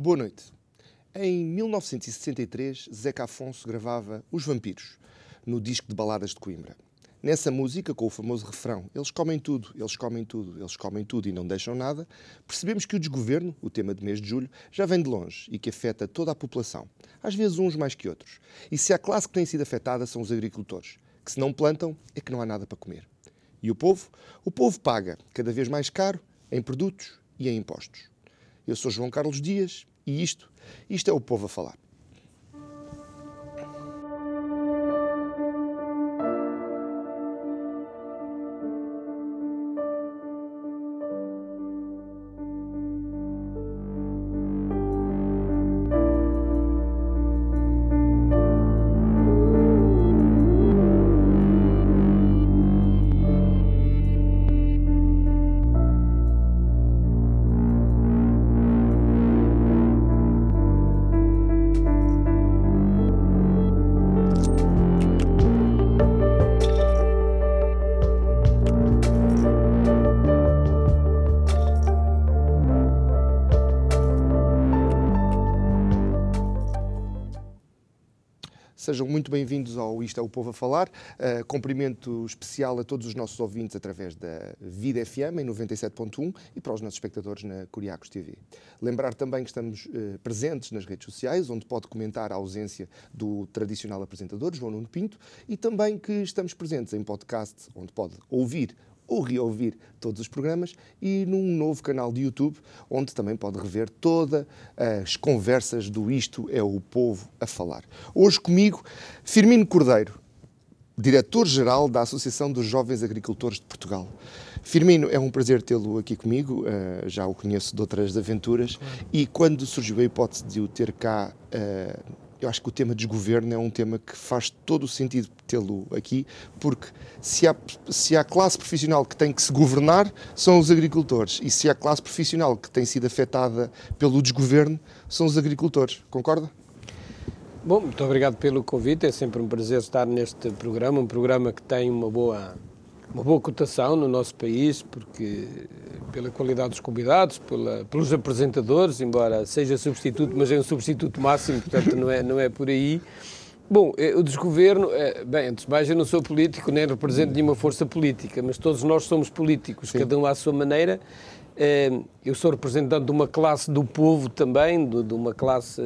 Boa noite. Em 1963, Zeca Afonso gravava Os Vampiros, no disco de baladas de Coimbra. Nessa música, com o famoso refrão Eles comem tudo, eles comem tudo, eles comem tudo e não deixam nada, percebemos que o desgoverno, o tema do mês de julho, já vem de longe e que afeta toda a população, às vezes uns mais que outros. E se há classe que tem sido afetada são os agricultores, que se não plantam é que não há nada para comer. E o povo? O povo paga cada vez mais caro em produtos e em impostos. Eu sou João Carlos Dias e isto, isto é o povo a falar. Sejam muito bem-vindos ao Isto é o Povo a Falar. Uh, cumprimento especial a todos os nossos ouvintes através da Vida FM em 97.1 e para os nossos espectadores na Curiacos TV. Lembrar também que estamos uh, presentes nas redes sociais, onde pode comentar a ausência do tradicional apresentador, João Nuno Pinto, e também que estamos presentes em podcast, onde pode ouvir ou reouvir todos os programas e num novo canal de YouTube, onde também pode rever todas as conversas do Isto é o Povo a Falar. Hoje comigo, Firmino Cordeiro, diretor-geral da Associação dos Jovens Agricultores de Portugal. Firmino, é um prazer tê-lo aqui comigo, uh, já o conheço de outras aventuras, e quando surgiu a hipótese de o ter cá uh, eu acho que o tema desgoverno é um tema que faz todo o sentido tê-lo aqui, porque se há, se há classe profissional que tem que se governar, são os agricultores, e se há classe profissional que tem sido afetada pelo desgoverno, são os agricultores. Concorda? Bom, muito obrigado pelo convite, é sempre um prazer estar neste programa, um programa que tem uma boa, uma boa cotação no nosso país, porque pela qualidade dos convidados, pela, pelos apresentadores, embora seja substituto, mas é um substituto máximo, portanto não é, não é por aí. Bom, eh, o desgoverno, eh, bem, antes de mais eu não sou político, nem represento nenhuma força política, mas todos nós somos políticos, Sim. cada um à sua maneira. Eh, eu sou representante de uma classe do povo também, de uma classe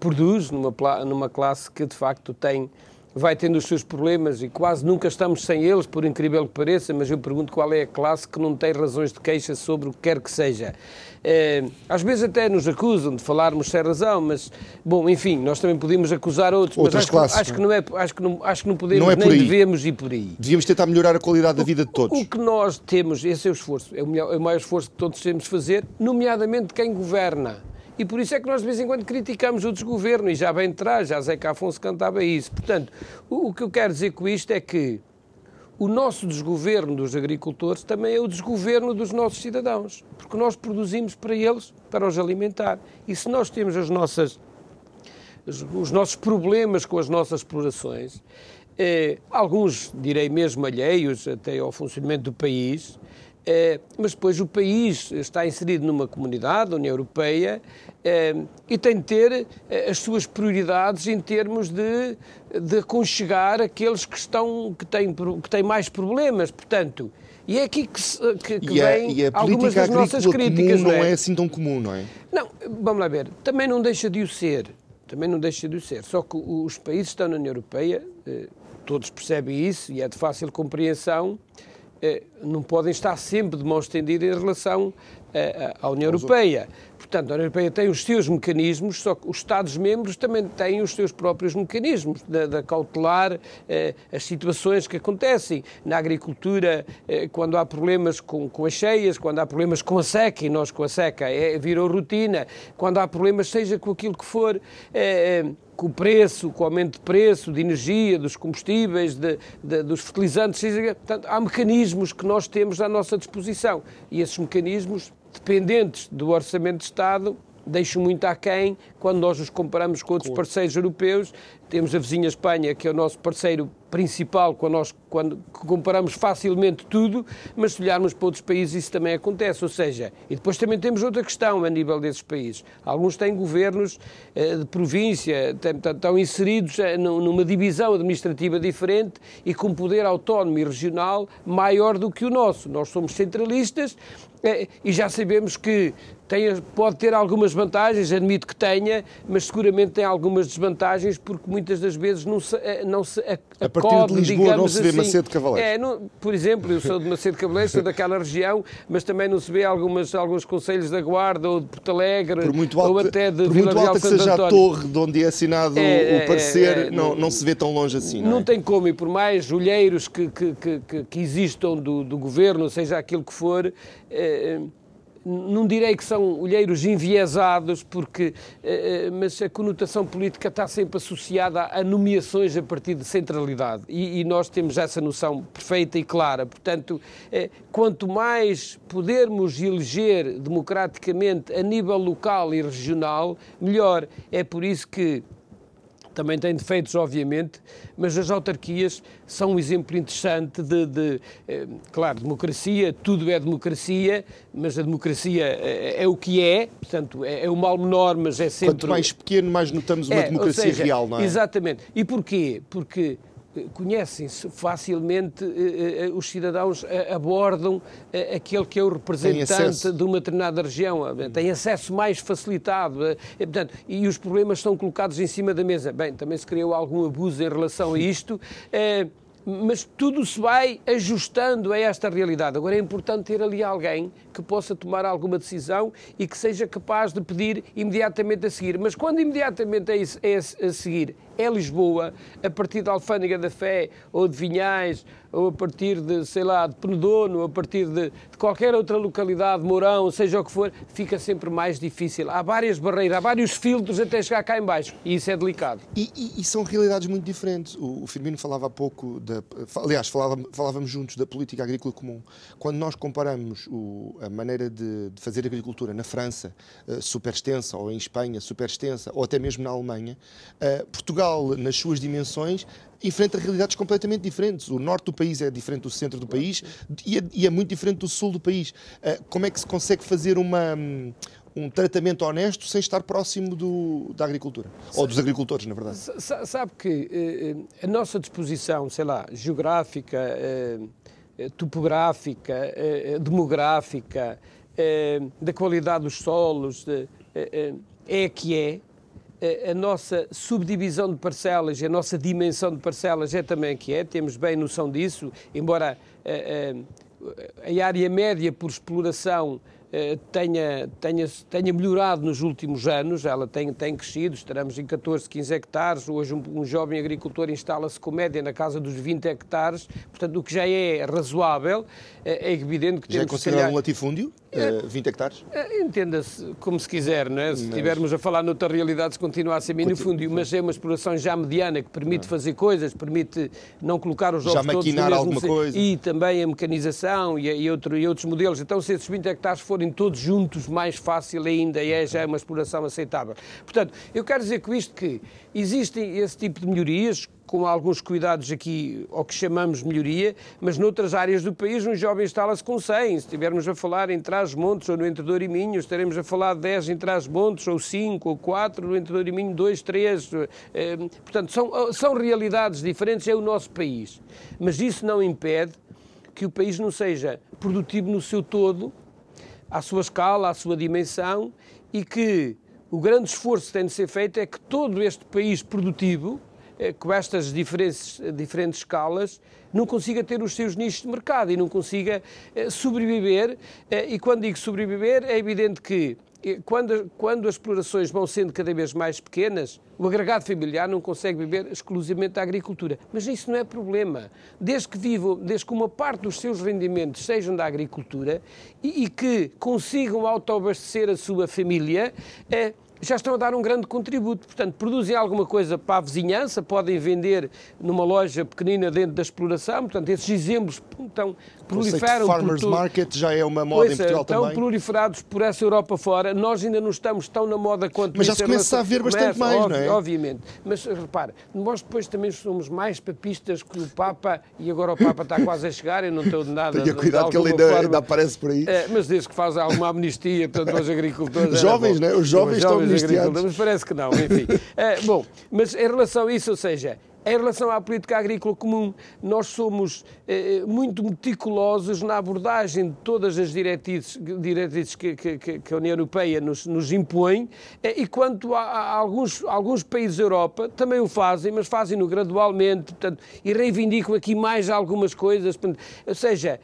produz, numa, numa classe que de facto tem vai tendo os seus problemas e quase nunca estamos sem eles, por incrível que pareça, mas eu pergunto qual é a classe que não tem razões de queixa sobre o que quer que seja. É, às vezes até nos acusam de falarmos sem razão, mas, bom, enfim, nós também podemos acusar outros, Outras mas acho, classes, acho, que não é, acho, que não, acho que não podemos, não é nem devemos ir por aí. Devíamos tentar melhorar a qualidade da vida de todos. O, o que nós temos, esse é o esforço, é o, melhor, é o maior esforço que todos temos de fazer, nomeadamente quem governa e por isso é que nós de vez em quando criticamos o desgoverno, e já bem atrás, já Zeca Afonso cantava isso. Portanto, o, o que eu quero dizer com isto é que o nosso desgoverno dos agricultores também é o desgoverno dos nossos cidadãos, porque nós produzimos para eles, para os alimentar. E se nós temos as nossas, os nossos problemas com as nossas explorações, eh, alguns, direi mesmo, alheios até ao funcionamento do país, mas depois o país está inserido numa comunidade, a União Europeia, é, e tem de ter é, as suas prioridades em termos de, de aconchegar aqueles que, estão, que, têm, que têm mais problemas. Portanto, e é aqui que, que, que e vem a, e a algumas das nossas críticas. Não, não é? é assim tão comum, não é? Não, vamos lá ver. Também não deixa de o ser. Também não deixa de o ser. Só que os países que estão na União Europeia, todos percebem isso e é de fácil compreensão não podem estar sempre de mão estendida em relação à União Europeia. Portanto, a União Europeia tem os seus mecanismos, só que os Estados-membros também têm os seus próprios mecanismos de, de cautelar eh, as situações que acontecem. Na agricultura, eh, quando há problemas com, com, as cheias, quando há problemas com a seca, e nós com a seca é, virou rotina, quando há problemas, seja com aquilo que for. Eh, com o preço, com o aumento de preço de energia, dos combustíveis, de, de, dos fertilizantes, portanto, há mecanismos que nós temos à nossa disposição. E esses mecanismos dependentes do Orçamento de Estado, deixam muito aquém quando nós os comparamos com outros parceiros europeus. Temos a vizinha Espanha, que é o nosso parceiro principal, quando nós quando comparamos facilmente tudo, mas se olharmos para outros países isso também acontece. Ou seja, e depois também temos outra questão a nível desses países. Alguns têm governos eh, de província, estão inseridos eh, numa divisão administrativa diferente e com poder autónomo e regional maior do que o nosso. Nós somos centralistas eh, e já sabemos que tem, pode ter algumas vantagens, admito que tenha, mas seguramente tem algumas desvantagens porque muitas das vezes não se, não se acode, partir de Lisboa não se vê assim, Macedo Cavaleiro. É, não, por exemplo, eu sou de Macedo Cavaleiro, sou daquela região, mas também não se vê algumas, alguns conselhos da Guarda ou de Porto Alegre por muito alto, ou até de por Vila muito alta que seja António. a torre de onde é assinado é, o é, parecer, é, é, não, não se vê tão longe assim. Não, não é? tem como, e por mais olheiros que, que, que, que existam do, do governo, seja aquilo que for, é, não direi que são olheiros enviesados, porque, eh, eh, mas a conotação política está sempre associada a nomeações a partir de centralidade. E, e nós temos essa noção perfeita e clara. Portanto, eh, quanto mais pudermos eleger democraticamente a nível local e regional, melhor. É por isso que também tem defeitos, obviamente, mas as autarquias são um exemplo interessante de, de eh, claro, democracia, tudo é democracia, mas a democracia é, é o que é, portanto, é, é, o mal menor, mas é sempre... Quanto mais pequeno, mais notamos uma é, democracia seja, real, não é? Exatamente. E porquê? Porque conhecem-se facilmente, eh, eh, os cidadãos eh, abordam aquele que é o representante de uma determinada região, tem acesso mais facilitado, portanto, e os problemas são colocados em cima da mesa. Bem, também se criou algum abuso em relação a isto mas tudo se vai ajustando a esta realidade. Agora é importante ter ali alguém que possa tomar alguma decisão e que seja capaz de pedir imediatamente a seguir. Mas quando imediatamente é, é a seguir é Lisboa, a partir da Alfândega da Fé ou de Vinhais ou a partir de, sei lá, de Penedono, a partir de, de, qualquer outra localidade, Mourão, seja o que for, fica sempre mais difícil. Há várias barreiras, há vários filtros até chegar cá em baixo e isso é delicado. E, e, e são realidades muito diferentes. O, o Firmino falava há pouco, da, aliás, falava, falávamos juntos da política agrícola comum. Quando nós comparamos o, a maneira de, de, fazer agricultura na França, uh, super extensa, ou em Espanha, super extensa, ou até mesmo na Alemanha, uh, Portugal, nas suas dimensões, enfrenta realidades completamente diferentes. O norte do país é diferente do centro do país e é, é muito diferente do sul do país. Uh, como é que se consegue fazer uma, um tratamento honesto sem estar próximo do, da agricultura? Ou dos agricultores, na verdade? Sabe que uh, a nossa disposição, sei lá, geográfica, uh, topográfica, demográfica, da qualidade dos solos, é a que é a nossa subdivisão de parcelas a nossa dimensão de parcelas é também que é, temos bem noção disso, embora a, a, a área média por exploração eh, tenha, tenha, tenha melhorado nos últimos anos, ela tem, tem crescido, estaremos em 14, 15 hectares, hoje um, um jovem agricultor instala-se com média na casa dos 20 hectares, portanto o que já é razoável, é, é evidente que já temos... Já é considerado um latifúndio? É, 20 hectares? Entenda-se como se quiser, não é? Se estivermos a falar noutra realidade, se continua a ser minifúndio, mas é uma exploração já mediana que permite fazer coisas, permite não colocar os ovos já maquinar todos alguma coisa. E também a mecanização e, e, outro, e outros modelos. Então, se esses 20 hectares forem forem todos juntos, mais fácil ainda é já uma exploração aceitável. Portanto, eu quero dizer com isto que existem esse tipo de melhorias, com alguns cuidados aqui ao que chamamos melhoria, mas noutras áreas do país um jovem instala-se com 100. Se estivermos a falar em Trás-Montes ou no Entredor e Minho, estaremos a falar de 10 em Trás-Montes, ou 5 ou 4 no Entredor e Minho, 2, 3. Eh, portanto, são, são realidades diferentes, é o nosso país. Mas isso não impede que o país não seja produtivo no seu todo, à sua escala, à sua dimensão e que o grande esforço que tem de ser feito é que todo este país produtivo com estas diferentes, diferentes escalas, não consiga ter os seus nichos de mercado e não consiga sobreviver. E quando digo sobreviver, é evidente que quando, quando as explorações vão sendo cada vez mais pequenas, o agregado familiar não consegue viver exclusivamente da agricultura. Mas isso não é problema. Desde que vivam, desde que uma parte dos seus rendimentos sejam da agricultura e, e que consigam autoabastecer a sua família, é, já estão a dar um grande contributo. Portanto, produzem alguma coisa para a vizinhança, podem vender numa loja pequenina dentro da exploração. Portanto, esses exemplos estão proliferam. O farmers por market já é uma moda pois em Portugal é, estão também. proliferados por essa Europa fora. Nós ainda não estamos tão na moda quanto Mas já se é começa a ver bastante mais, não é? Obviamente. Mas repara, nós depois também somos mais papistas que o Papa, e agora o Papa está quase a chegar, eu não estou de nada. Tenha cuidado que ele ainda, ainda aparece por aí. É, mas desde que faz alguma amnistia, portanto, aos agricultores. Os era jovens, bom. né? Os jovens estão agricultores, amnistiados. Mas parece que não, enfim. É, bom, mas em relação a isso, ou seja, em relação à política agrícola comum, nós somos eh, muito meticulosos na abordagem de todas as diretrizes, diretrizes que, que- que- que a União Europeia nos, nos impõe, eh, e quanto a, a alguns, alguns países da Europa também o fazem, mas fazem-no gradualmente, portanto, e reivindicam aqui mais algumas coisas. portanto, ou seja,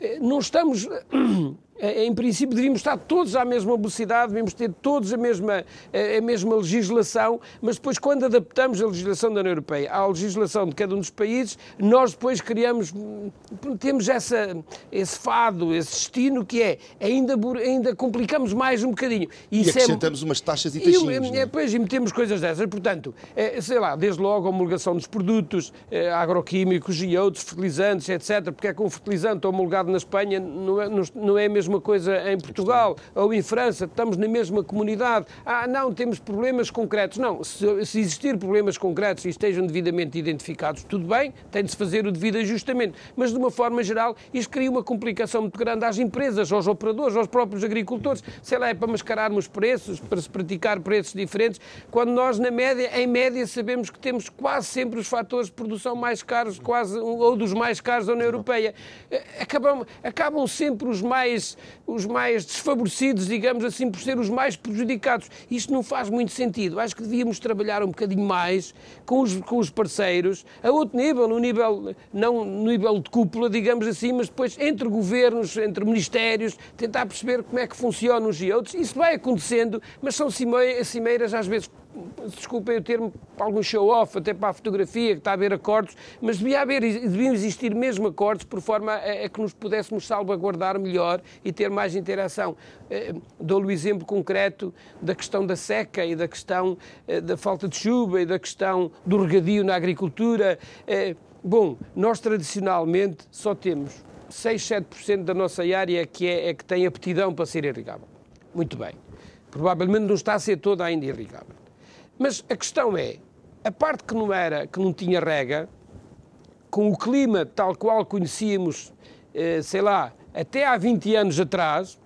eh, não estamos. eh, Em princípio, devíamos estar todos à mesma velocidade, devíamos ter todos a mesma, a mesma legislação, mas depois, quando adaptamos a legislação da União Europeia à legislação de cada um dos países, nós depois criamos, hum, temos essa, esse fado, esse destino que é ainda, ainda complicamos mais um bocadinho. E Isso é- acrescentamos umas taxas e e, taxinhos. é, é? Pois, e metemos coisas dessas. Portanto, é, sei lá, desde logo a homologação dos produtos é, agroquímicos e outros, fertilizantes, etc. Porque é que um fertilizante homologado na Espanha não é, não, é a mesma coisa em Portugal ou em França. Estamos na mesma comunidade. Ah, não, temos problemas concretos. Não, se, se existir problemas concretos e estejam devidamente identificados, tudo bem, tem de se fazer o devido ajustamento. Mas, de uma forma geral, isto cria uma complicação muito grande às empresas, aos operadores, aos próprios agricultores. Sei lá, é para mascararmos preços, para se praticar preços diferentes, quando nós, na média, em média, sabemos que temos quase sempre os fatores de produção mais caros, quase, ou dos mais caros da União Europeia. Eh, Acabam, acabam sempre os mais, os mais desfavorecidos, digamos assim, por ser os mais prejudicados. Isto não faz muito sentido. Acho que devíamos trabalhar um bocadinho mais com os, com os parceiros, a outro nível, no nível, não no nível de cúpula, digamos assim, mas depois entre governos, entre ministérios, tentar perceber como é que funcionam uns e outros. Isso vai acontecendo, mas são cimei- cimeiras às vezes desculpem o termo, algum show-off, até para a fotografia, que está a haver acordos, mas devia haver, deviam existir mesmo acordos por forma a, a que nos pudéssemos salvaguardar melhor e ter mais interação. Eh, Dou-lhe o exemplo concreto da questão da seca e da questão eh, da falta de chuva e da questão do regadio na agricultura. Eh, Bom, nós tradicionalmente só temos 6, 7% da nossa área que, é, é que tem aptidão para ser irrigável. Muito bem. Provavelmente não está a ser toda ainda irrigável. Mas a questão é, a parte que não era, que não tinha rega, com o clima tal qual conhecíamos, eh, sei lá, até há 20 anos atrás,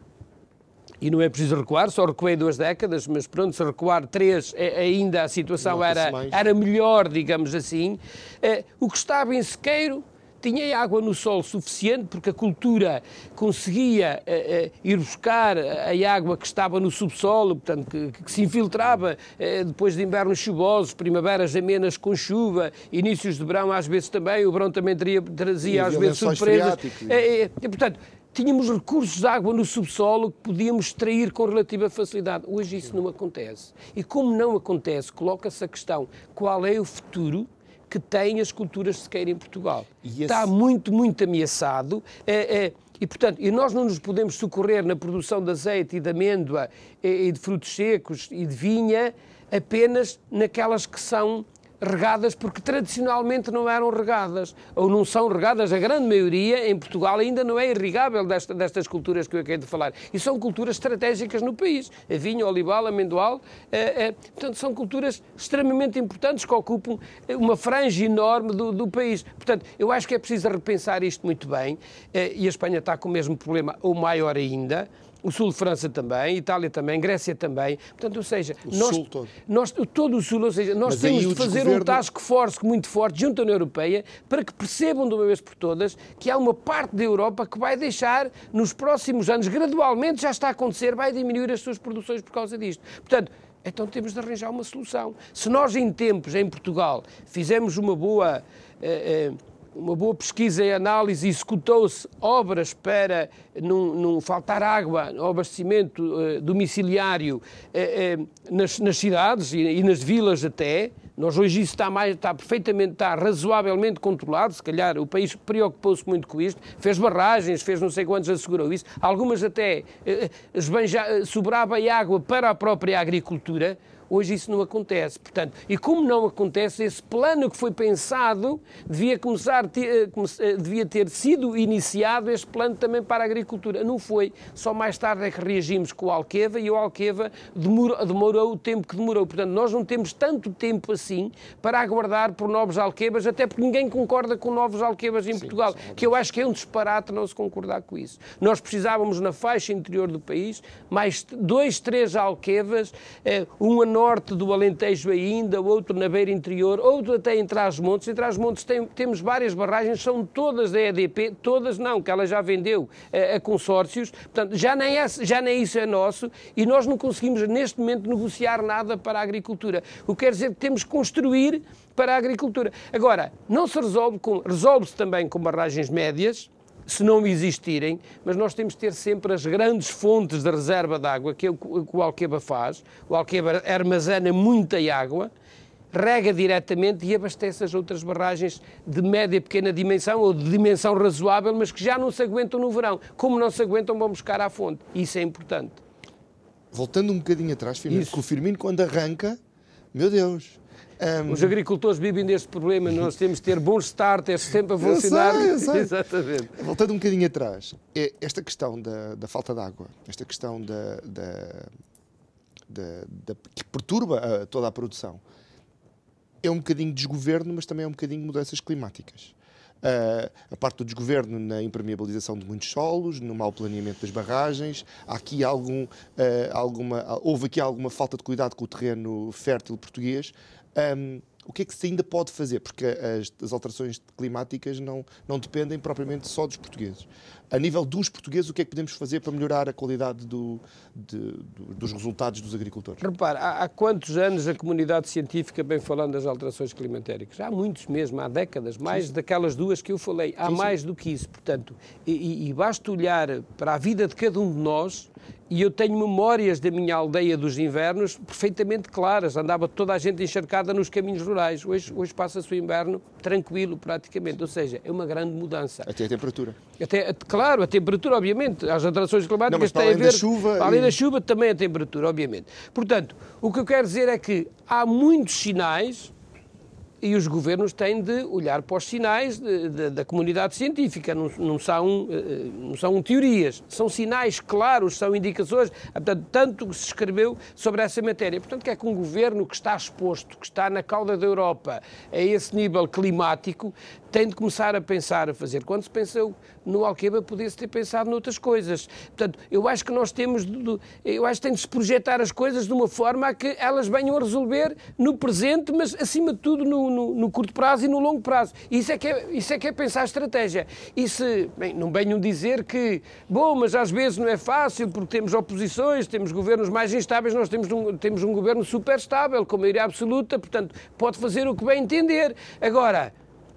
e não é preciso recuar, só recuei duas décadas, mas pronto, se recuar três, ainda a situação era, mais. era melhor, digamos assim. Eh, o que estava em sequeiro tinha água no solo suficiente, porque a cultura conseguia eh, eh, ir buscar a água que estava no subsolo, portanto, que, que se infiltrava eh, depois de invernos chuvosos, primaveras amenas com chuva, inícios de verão às vezes também, o verão também teria, trazia E às vezes surpresas. e, portanto, tínhamos recursos de água no subsolo que podíamos extrair com relativa facilidade. Hoje isso não acontece. E como não acontece, coloca-se a questão qual é o futuro que têm as culturas de sequeira em Portugal. Esse- Está muito, muito ameaçado. é, é, e, portanto, e nós não nos podemos socorrer na produção de azeite e de amêndoa e, e de frutos secos e de vinha apenas naquelas que são regadas porque tradicionalmente não eram regadas ou não são regadas, a grande maioria em Portugal ainda não é irrigável desta- destas culturas que eu acabei de falar. E são culturas estratégicas no país, a vinho, olival, amendoal eh, eh, portanto são culturas extremamente importantes que ocupam uma franja enorme do, do país, portanto eu acho que é preciso repensar isto muito bem eh, e a Espanha está com o mesmo problema ou maior ainda o sul de França também, Itália também, Grécia também. Portanto, ou seja, nós, sul todo. nós, todo o sul, ou seja, nós Mas temos o de fazer um desgoverno- task force muito forte junto à União Europeia para que percebam de uma vez por todas que há uma parte da Europa que vai deixar, nos próximos anos, gradualmente já está a acontecer, vai diminuir as suas produções por causa disto. Portanto, então temos de arranjar uma solução. Se nós, em tempos, em Portugal, fizemos uma boa. Eh, eh, uma boa pesquisa e análise executou-se obras para não, faltar água, abastecimento eh, domiciliário eh, eh, nas, nas, cidades e, e, nas vilas até. Nós hoje isso está, mais, está perfeitamente, está razoavelmente controlado, se calhar o país preocupou-se muito com isto, fez barragens, fez não sei quantos, assegurou isso, algumas até esbanja, sobrava água para a própria agricultura, Hoje isso não acontece. Portanto, e como não acontece, esse plano que foi pensado devia começar, eh, eh, devia ter sido iniciado este plano também para a agricultura. Não foi. Só mais tarde é que reagimos com o Alqueva e o Alqueva demorou, demorou o tempo que demorou. Portanto, nós não temos tanto tempo assim para aguardar por novos Alquevas, até porque ninguém concorda com novos Alquevas em Sim, Portugal, que eu acho que é um disparate não se concordar com isso. Nós precisávamos na faixa interior do país mais dois, três Alquevas, eh, um a norte do Alentejo ainda, outro na beira interior, outro até em Trás-Montes. Em Trás-Montes tem, temos várias barragens, são todas da EDP, todas não, que ela já vendeu a, a consórcios, portanto, já nem, é, já nem isso é nosso e nós não conseguimos neste momento negociar nada para a agricultura. O que quer dizer que temos que construir para a agricultura. Agora, não se resolve com, resolve-se também com barragens médias, se não existirem, mas nós temos de ter sempre as grandes fontes de reserva de água, que é o que o Alqueba faz. O Alqueba armazena muita água, rega diretamente e abastece as outras barragens de média e pequena dimensão ou de dimensão razoável, mas que já não se aguentam no verão. Como não se aguentam, vão buscar à fonte. Isso é importante. Voltando um bocadinho atrás, Firmino, que o Firmino, quando arranca, meu Deus, um... Os agricultores vivem deste problema, nós temos de ter bons starters sempre a funcionar. Eu sei, eu sei. Exatamente. Voltando um bocadinho atrás, é esta questão da, da falta de água, esta questão da, da, da, da que perturba a, toda a produção, é um bocadinho desgoverno, mas também é um bocadinho mudanças climáticas. Uh, a parte do desgoverno na impermeabilização de muitos solos, no mau planeamento das barragens, há aqui algum, uh, alguma, houve aqui alguma falta de cuidado com o terreno fértil português. Um, o que é que se ainda pode fazer? Porque as, as, alterações climáticas não, não dependem propriamente só dos portugueses. A nível dos portugueses, o que é que podemos fazer para melhorar a qualidade do, de, do, dos resultados dos agricultores? Repare, há, há, quantos anos a comunidade científica vem falando das alterações climatéricas? Há muitos mesmo, há décadas, mais sim. daquelas duas que eu falei. Há sim, mais sim. do que isso. Portanto, e, e, e basta olhar para a vida de cada um de nós e eu tenho memórias da minha aldeia dos invernos perfeitamente claras. Andava toda a gente encharcada nos caminhos rurais. Hoje, hoje passa-se o inverno tranquilo, praticamente. Ou seja, é uma grande mudança. Até a temperatura. Até, claro, a temperatura, obviamente. As alterações climáticas Não, têm a ver. Da chuva além e... da chuva, também a temperatura, obviamente. Portanto, o que eu quero dizer é que há muitos sinais e os governos têm de olhar para os sinais de, de, da comunidade científica, não, não, são, eh, não são teorias, são sinais claros, são indicações, portanto, tanto que se escreveu sobre essa matéria. Portanto, que é que um governo que está exposto, que está na cauda da Europa a esse nível climático, tem de começar a pensar, a fazer. Quando se pensou no Alqueba, podia-se ter pensado noutras coisas. Portanto, eu acho que nós temos, de, eu acho que tem de se projetar as coisas de uma forma a que elas venham a resolver no presente, mas acima de tudo no, no, no curto prazo e no longo prazo. Isso é que é, isso é, que é pensar a estratégia. E se, bem, não venham dizer que, bom, mas às vezes não é fácil porque temos oposições, temos governos mais instáveis, nós temos um, temos um governo super estável, com maioria absoluta, portanto, pode fazer o que bem entender. Agora,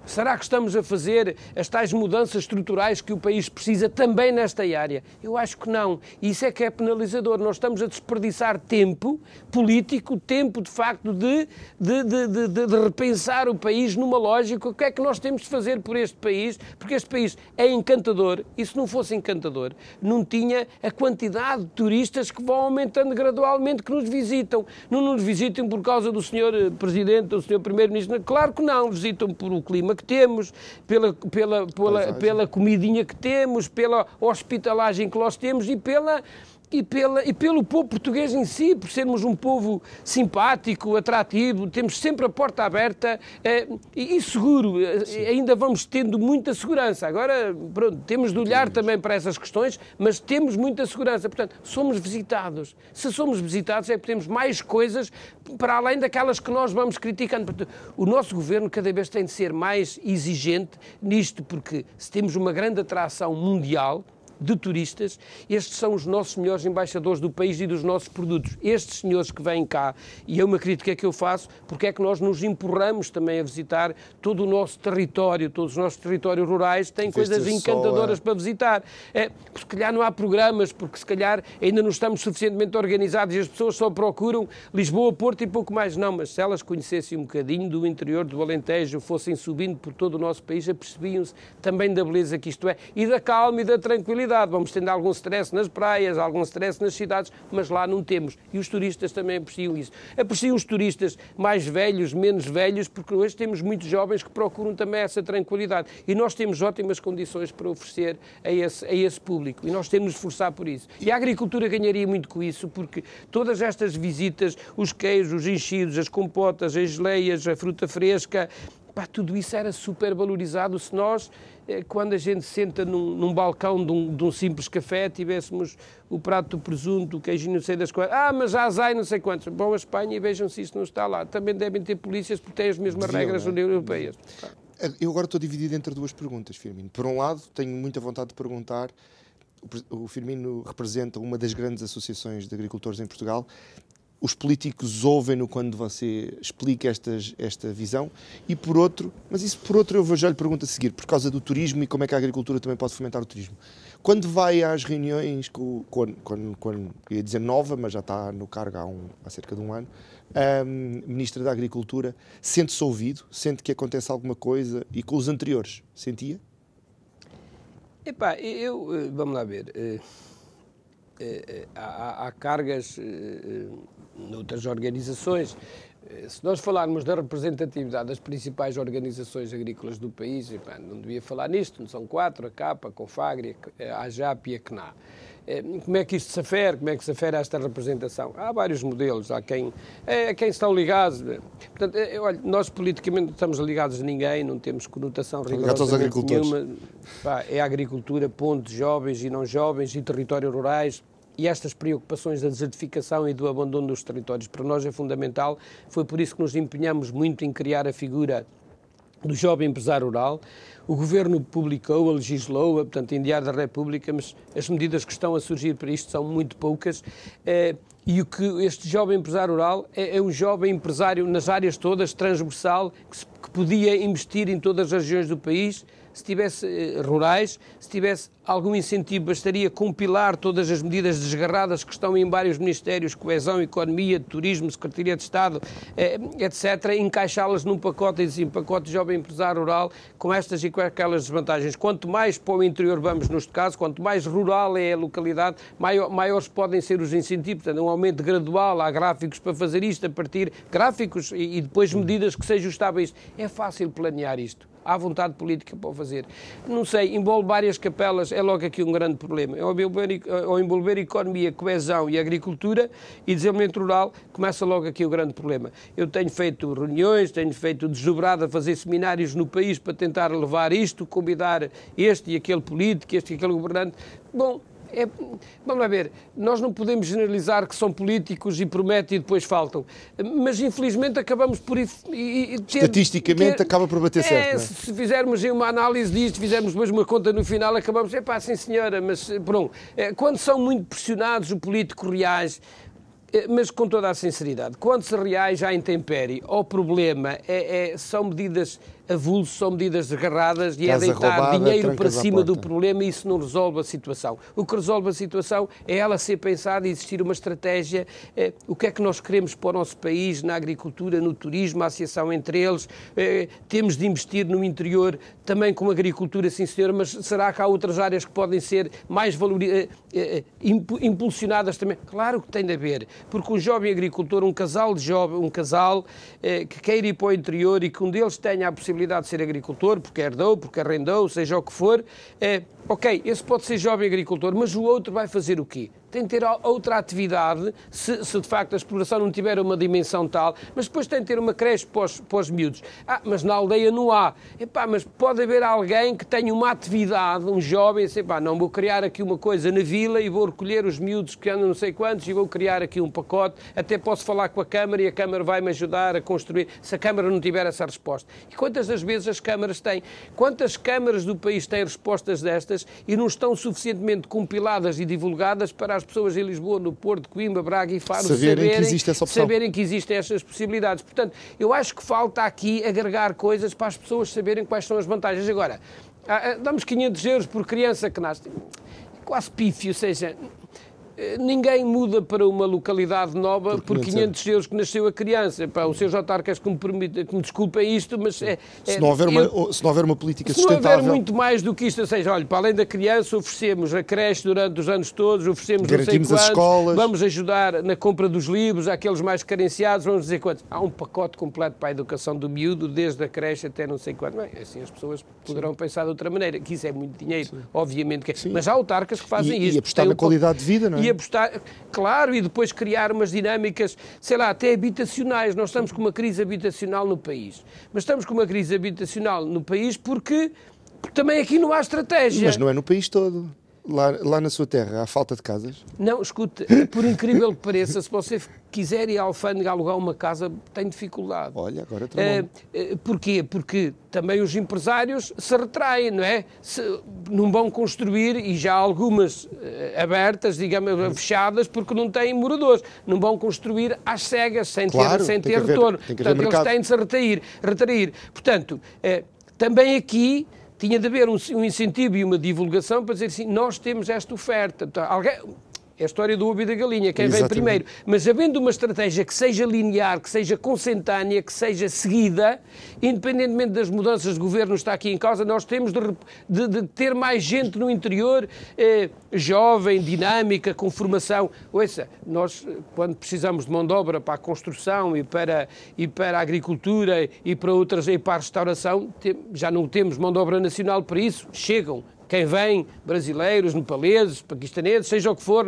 Será que estamos a fazer as tais mudanças estruturais que o país precisa também nesta área? Eu acho que não. Isso é que é penalizador. Nós estamos a desperdiçar tempo político, tempo de facto de, de, de, de, de repensar o país numa lógica. O que é que nós temos de fazer por este país? Porque este país é encantador e se não fosse encantador, não tinha a quantidade de turistas que vão aumentando gradualmente que nos visitam. Não nos visitam por causa do senhor eh, Presidente, do senhor Primeiro-Ministro. Claro que não. Visitam por o clima que temos, pela, pela, pela, pela comidinha que temos, pela hospitalagem que nós temos e pela e, pela, e pelo povo português em si, por sermos um povo simpático, atrativo, temos sempre a porta aberta eh, e, e, seguro, eh, ainda vamos tendo muita segurança. Agora, pronto, temos de olhar também para essas questões, mas temos muita segurança. Portanto, somos visitados. Se somos visitados é porque temos mais coisas para além daquelas que nós vamos criticando. Portanto, o nosso governo cada vez tem de ser mais exigente nisto, porque se temos uma grande atração mundial, de turistas, estes são os nossos melhores embaixadores do país e dos nossos produtos. Estes senhores que vêm cá, e é uma crítica que eu faço, porque é que nós nos empurramos também a visitar todo o nosso território, todos os nossos territórios rurais têm coisas encantadoras para visitar. É, se calhar não há programas, porque se calhar ainda não estamos suficientemente organizados e as pessoas só procuram Lisboa, Porto e pouco mais. Não, mas se elas conhecessem um bocadinho do interior do Alentejo, fossem subindo por todo o nosso país, apercebiam-se também da beleza que isto é e da calma e da tranquilidade. Vamos tendo algum stress nas praias, algum stress nas cidades, mas lá não temos. E os turistas também apreciam isso. Apreciam os turistas mais velhos, menos velhos, porque hoje temos muitos jovens que procuram também essa tranquilidade. E nós temos ótimas condições para oferecer a esse, a esse público. E nós temos de esforçar por isso. E a agricultura ganharia muito com isso, porque todas estas visitas, os queijos, os enchidos, as compotas, as geleias, a fruta fresca, pá, tudo isso era super valorizado se nós eh, quando a gente senta num, num balcão de um, de um, simples café, tivéssemos o prato do presunto, o queijinho, não sei das coisas. Ah, mas já azai, não sei quantos. Vão à Espanha e vejam se isso não está lá. Também devem ter polícias porque têm as mesmas Deviam, regras é? europeias. Eu agora estou dividido entre duas perguntas, Firmino. Por um lado, tenho muita vontade de perguntar o Firmino representa uma das grandes associações de agricultores em Portugal os políticos ouvem-no quando você explica estas, esta visão, e por outro, mas isso por outro eu já lhe pergunto a seguir, por causa do turismo e como é que a agricultura também pode fomentar o turismo. Quando vai às reuniões com, com, com, com ia dizer nova, mas já está no cargo há, um, há cerca de um ano, a Ministra da Agricultura, sente-se ouvido, sente que acontece alguma coisa, e com os anteriores, sentia? Epá, eu, eh, vamos lá ver, eh, eh, há, há cargas noutras organizações. Eh, se nós falarmos da representatividade das principais organizações agrícolas do país, não devia falar nisto, não são quatro, a CAPA, a CONFAGRE, a AJAP e a CNA. Eh, como é que isto se afere? Como é que se afere esta representação? Há vários modelos, há quem, é, quem estão ligados. Portanto, olha, nós politicamente não estamos ligados a ninguém, não temos conotação rigorosa nenhuma. Pá, é a agricultura, ponto, jovens e não jovens e territórios rurais, e estas preocupações da desertificação e do abandono dos territórios para nós é fundamental. Foi por isso que nos empenhamos muito em criar a figura do jovem empresário rural. O Governo publicou, legislou, portanto, em Diário da República, mas as medidas que estão a surgir para isto são muito poucas. Eh, e o que este jovem empresário rural é, é um jovem empresário nas áreas todas, transversal, que, se, que podia investir em todas as regiões do país, se tivesse eh, rurais, se tivesse algum incentivo, bastaria compilar todas as medidas desgarradas que estão em vários ministérios, coesão, economia, turismo, secretaria de Estado, eh, etc., encaixá-las num pacote e dizer, pacote de jovem empresário rural, com estas e com aquelas desvantagens. Quanto mais para o interior vamos, neste caso, quanto mais rural é a localidade, maior, maiores podem ser os incentivos, portanto, um aumento gradual, há gráficos para fazer isto, a partir gráficos e, e depois medidas que sejam estáveis. É fácil planear isto há vontade política para o fazer. Não sei, envolve várias capelas, é logo aqui um grande problema. Ao envolver, ao envolver economia, coesão e agricultura e desenvolvimento rural, começa logo aqui o grande problema. Eu tenho feito reuniões, tenho feito desdobrado a fazer seminários no país para tentar levar isto, convidar este e aquele político, este e aquele governante. Bom, é, vamos lá ver, nós não podemos generalizar que são políticos e prometem e depois faltam, mas infelizmente acabamos por... E, e ter, Estatisticamente ter, acaba por bater é, certo, é? Se fizermos uma análise disto, fizermos depois uma conta no final, acabamos, é pá, sim senhora, mas pronto, é, quando são muito pressionados os políticos reais, é, mas com toda a sinceridade, quando se reage à intempérie, o problema é, é, são medidas avulso, são medidas desgarradas e é Casa é deitar roubada, dinheiro para cima do problema e isso não resolve a situação. O que resolve a situação é ela ser pensada e existir uma estratégia. Eh, o que é que nós queremos para o nosso país, na agricultura, no turismo, a associação entre eles. Eh, temos de investir no interior também com agricultura, sim senhor, mas será que há outras áreas que podem ser mais valorizadas, eh, impulsionadas também? Claro que tem de haver, porque um jovem agricultor, um casal de jovem, um casal que queira ir para o interior e que um deles tenha a possibilidade possibilidade de ser agricultor, porque herdou, porque arrendou, seja o que for, é, ok, esse pode ser jovem agricultor, mas o outro vai fazer o quê? Tem de ter outra atividade, se, se, de facto a exploração não tiver uma dimensão tal, mas depois tem de ter uma creche para os, para os miúdos. Ah, mas na aldeia não há. Epá, mas pode haver alguém que tenha uma atividade, um jovem, assim, pá, não vou criar aqui uma coisa na vila e vou recolher os miúdos que andam não sei quantos e vou criar aqui um pacote, até posso falar com a Câmara e a Câmara vai-me ajudar a construir, se a Câmara não tiver essa resposta. E quantas das vezes as câmaras têm? Quantas câmaras do país têm respostas destas e não estão suficientemente compiladas e divulgadas para as pessoas em Lisboa, no Porto, Coimbra, Braga e Faro saberem, saberem, que, existe saberem que existem estas possibilidades. Portanto, eu acho que falta aqui agregar coisas para as pessoas saberem quais são as vantagens. Agora, ah, ah, damos 500 euros por criança que nasce. Quase pífio, ou seja, ninguém muda para uma localidade nova por, por 500 euros que nasceu a criança. Pá, os seus autarcas que me, permita, que me desculpem isto, mas é, se, não houver eu, uma, se não houver uma política se sustentável... Se não houver muito mais do que isto, ou seja, olha, para além da criança, oferecemos a creche durante os anos todos, oferecemos Garantimos não sei quantos, as escolas. vamos ajudar na compra dos livros, àqueles mais carenciados, vamos dizer quantos. Há um pacote completo para a educação do miúdo, desde a creche até não sei quanto. Bem, assim as pessoas poderão Sim. pensar de outra maneira, que isso é muito dinheiro, Sim. obviamente que é. Mas há autarcas que fazem e, isto. E apostar na qualidade de vida, não é? E apostar claro, e depois criar umas dinâmicas, sei lá, até habitacionais. Nós estamos com uma crise habitacional no país. Mas estamos com uma crise habitacional no país porque, também aqui não há estratégia. Mas não é no país todo. Lá, lá na sua terra há falta de casas? Não, escute, por incrível que pareça, se você quiser ir à alfândega alugar uma casa, tem dificuldade. Olha, agora está uh, Porquê? Porque também os empresários se retraem, não é? Se, não vão construir, e já há algumas uh, abertas, digamos, uhum. fechadas, porque não têm moradores. Não vão construir às cegas, sem claro, ter, sem ter retorno. Portanto, eles têm de se retrair. retrair. Portanto, uh, também aqui tinha de haver um, um, incentivo e uma divulgação para dizer assim, nós temos esta oferta. Então, alguém, é a história do ovo e da galinha, quem Exatamente. vem primeiro. Mas havendo uma estratégia que seja linear, que seja consentânea, que seja seguida, independentemente das mudanças de governo está aqui em causa, nós temos de, de, de ter mais gente no interior, eh, jovem, dinâmica, com formação. Ouça, nós, quando precisamos de mão de obra para a construção e para, e para a agricultura e para outras, e para a restauração, já não temos mão de obra nacional para isso. Chegam quem vem, brasileiros, nepaleses, paquistaneses, seja o que for,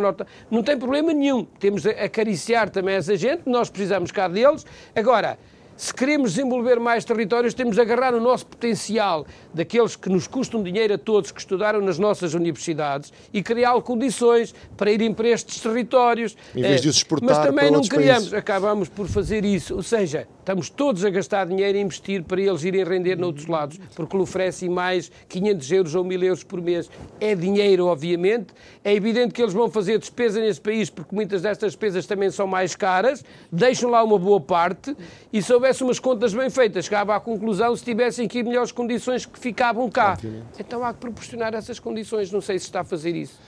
não tem problema nenhum. Temos de acariciar também essa gente, nós precisamos cá deles. Agora, se queremos desenvolver mais territórios, temos de agarrar o nosso potencial daqueles que nos custam dinheiro a todos que estudaram nas nossas universidades e criar condições para irem para estes territórios. Em vez de os exportar Mas também não criamos, países. acabamos por fazer isso. Ou seja, estamos todos a gastar dinheiro e investir para eles irem render noutros lados, porque lhe oferecem mais 500 euros ou 1000 euros por mês. É dinheiro, obviamente. É evidente que eles vão fazer despesa nesse país, porque muitas destas despesas também são mais caras, deixam lá uma boa parte e se houvesse umas contas bem feitas, chegava à conclusão, se tivessem aqui melhores condições que ficavam cá. Obviamente. Então há que proporcionar essas condições. Não sei se está a fazer isso.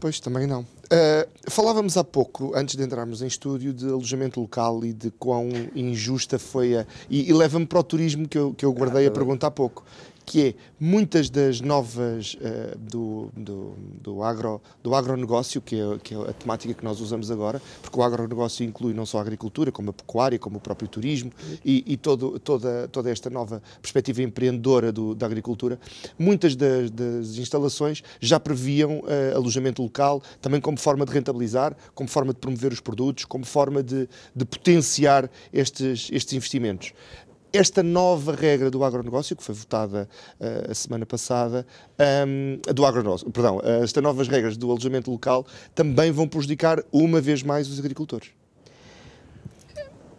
Pois, também não. Uh, falávamos há pouco, antes de entrarmos em estúdio, de alojamento local e de quão injusta foi a. E, e leva-me para o turismo que eu, que eu guardei ah, a pergunta há pouco que é muitas das novas uh, do, do, do, agro, do agronegócio, que é, que é a temática que nós usamos agora, porque o agronegócio inclui não só a agricultura, como a pecuária, como o próprio turismo e, e todo, toda, toda esta nova perspectiva empreendedora do, da agricultura. Muitas das, das instalações já previam uh, alojamento local, também como forma de rentabilizar, como forma de promover os produtos, como forma de, de potenciar estes, estes investimentos. Esta nova regra do agronegócio, que foi votada uh, a semana passada, um, ehm, do agronegócio, perdão, uh, estas novas regras do alojamento local também vão prejudicar uma vez mais os agricultores.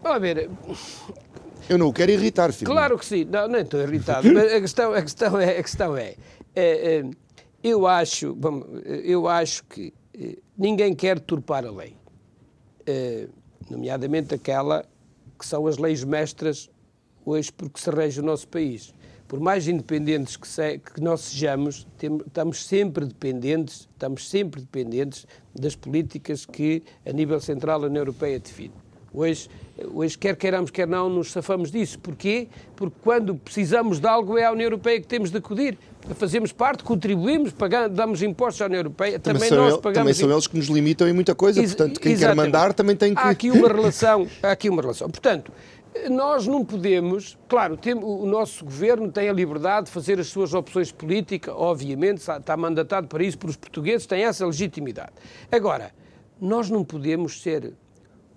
Vamos ver. Eu não o quero irritar, filho. Claro que sim, não, não estou irritado, mas a questão, a questão, é, a questão é, é, é eu, acho, bom, eu acho que eh, ninguém quer turpar a lei, nomeadamente aquela que são as leis mestras hoje porque se rege o nosso país. Por mais independentes que, se, que nós sejamos, temos, estamos sempre dependentes, estamos sempre dependentes das políticas que a nível central a União Europeia define. Hoje, hoje, quer queiramos, quer não, nos safamos disso. Porquê? Porque quando precisamos de algo é a União Europeia que temos de acudir. Fazemos parte, contribuímos, pagamos, damos impostos à União Europeia, também, também nós ele, pagamos... Também são eles que nos limitam em muita coisa, Ex portanto, quem exatamente. quer mandar também tem que... Há aqui uma relação, há aqui uma relação. Portanto, nós não podemos, claro, tem, o nosso governo tem a liberdade de fazer as suas opções políticas, obviamente, está mandatado para isso por os portugueses, tem essa legitimidade. Agora, nós não podemos ser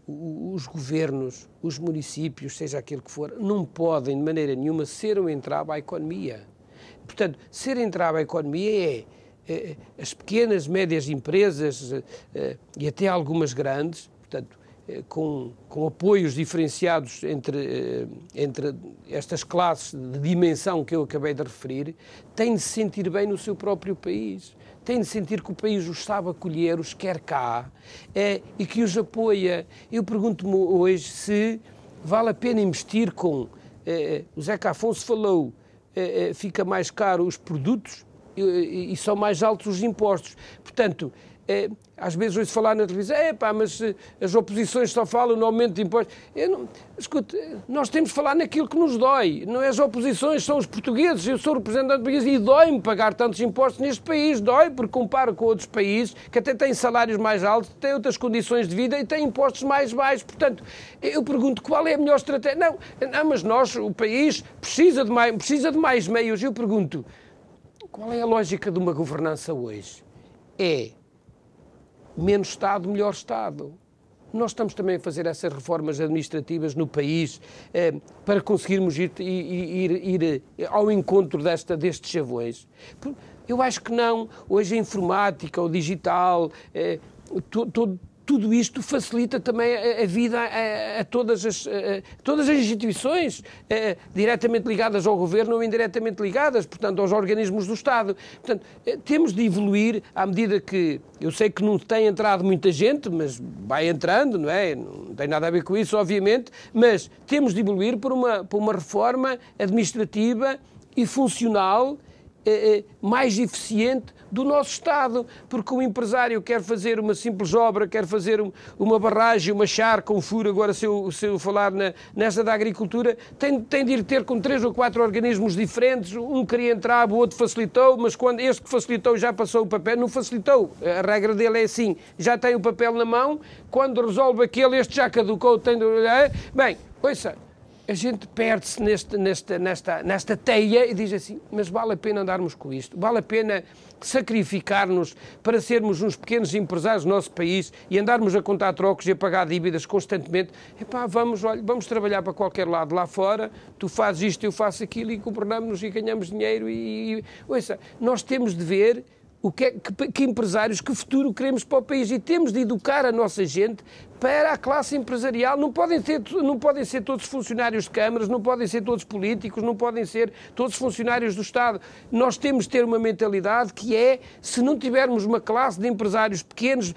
os governos, os municípios, seja aquele que for, não podem de maneira nenhuma ser um entrave à economia. Portanto, ser entrave à economia é, é as pequenas, médias empresas é, e até algumas grandes, portanto, é, com, com apoios diferenciados entre, entre estas classes de dimensão que eu acabei de referir, têm de se sentir bem no seu próprio país têm de sentir que o país os sabe acolher, os quer cá é, e que os apoia. Eu pergunto-me hoje se vale a pena investir com. É, o Zeca Afonso falou, é, fica mais caro os produtos e, e são mais altos os impostos. Portanto, é, às vezes ouço falar na televisão, é pá, mas eh, as oposições só falam no aumento de impostos. Eu não, escute, nós temos de falar naquilo que nos dói. Não é as oposições, são os portugueses. Eu sou representante país e dói-me pagar tantos impostos neste país. Dói porque comparo com outros países que até têm salários mais altos, têm outras condições de vida e têm impostos mais baixos. Portanto, eu pergunto qual é a melhor estratégia. Não, não mas nós, o país, precisa de mais, precisa de mais meios. Eu pergunto, qual é a lógica de uma governança hoje? É menos Estado, melhor Estado. Nós estamos também a fazer essas reformas administrativas no país eh, para conseguirmos ir, ir, ir, ir, ao encontro desta, destes chavões. Eu acho que não. Hoje a informática, o digital, eh, todo, tudo isto facilita também a, a vida a, a, todas as, a, todas as instituições diretamente ligadas ao governo ou indiretamente ligadas, portanto, aos organismos do Estado. Portanto, eh, temos de evoluir à medida que. Eu sei que não tem entrado muita gente, mas vai entrando, não é? Não tem nada a ver com isso, obviamente, mas temos de evoluir por uma, por uma reforma administrativa e funcional mais eficiente do nosso Estado, porque o empresário quer fazer uma simples obra, quer fazer uma barragem, uma charca, um furo, agora se eu, se eu falar na, nessa da agricultura, tem, tem de ir ter com três ou quatro organismos diferentes, um queria entrar, o outro facilitou, mas quando este que facilitou já passou o papel, não facilitou, a regra dele é assim, já tem o papel na mão, quando resolve aquele, este já caducou, tem de... Bem, ouça, a gente perde-se nesta, nesta, nesta teia e diz assim: mas vale a pena andarmos com isto? Vale a pena sacrificar-nos para sermos uns pequenos empresários do nosso país e andarmos a contar trocos e a pagar dívidas constantemente? Epá, vamos, olha, vamos trabalhar para qualquer lado lá fora, tu fazes isto, eu faço aquilo e governamos-nos e ganhamos dinheiro. E, e ouça, nós temos de ver o que, é, que, que, empresários, que futuro queremos para o país e temos de educar a nossa gente para a classe empresarial. Não podem, não podem ser todos funcionários de câmaras, não podem ser todos políticos, não podem ser todos funcionários do Estado. Nós temos de ter uma mentalidade que é, se não tivermos uma classe de empresários pequenos,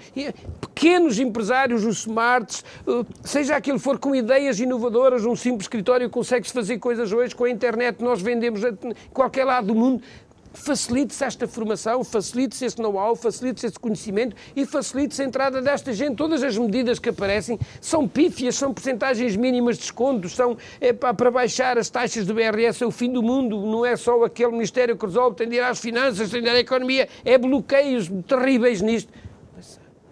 pequenos empresários, os smarts, eh, seja aquilo for com ideias inovadoras, um simples escritório consegue-se fazer coisas hoje com a internet, nós vendemos a qualquer lado do mundo facilite-se esta formação, facilite-se este know-how, facilite-se este conhecimento e facilite-se a entrada desta gente. Todas as medidas que aparecem são pífias, são porcentagens mínimas de desconto, são é, para baixar as taxas do BRS, é o fim do mundo, não é só aquele Ministério que resolve, tem de ir às finanças, tem de ir à economia, é bloqueios terríveis nisto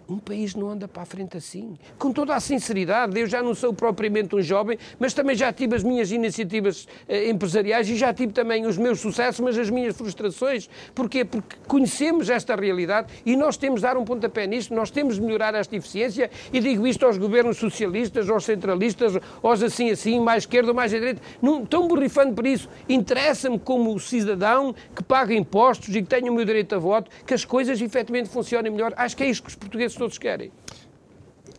um país não anda para a frente assim. Com toda a sinceridade, eu já não sou propriamente um jovem, mas também já tive as minhas iniciativas eh, empresariais e já tive também os meus sucessos, mas as minhas frustrações. Porquê? Porque conhecemos esta realidade e nós temos de dar um pontapé nisto, nós temos de melhorar esta eficiência e digo isto aos governos socialistas, aos centralistas, aos assim assim, mais esquerda mais direita. Não estão borrifando por isso. Interessa-me como cidadão que paga impostos e que tenha o meu direito a voto, que as coisas efetivamente funcionem melhor. Acho que é isto que os portugueses todos querem.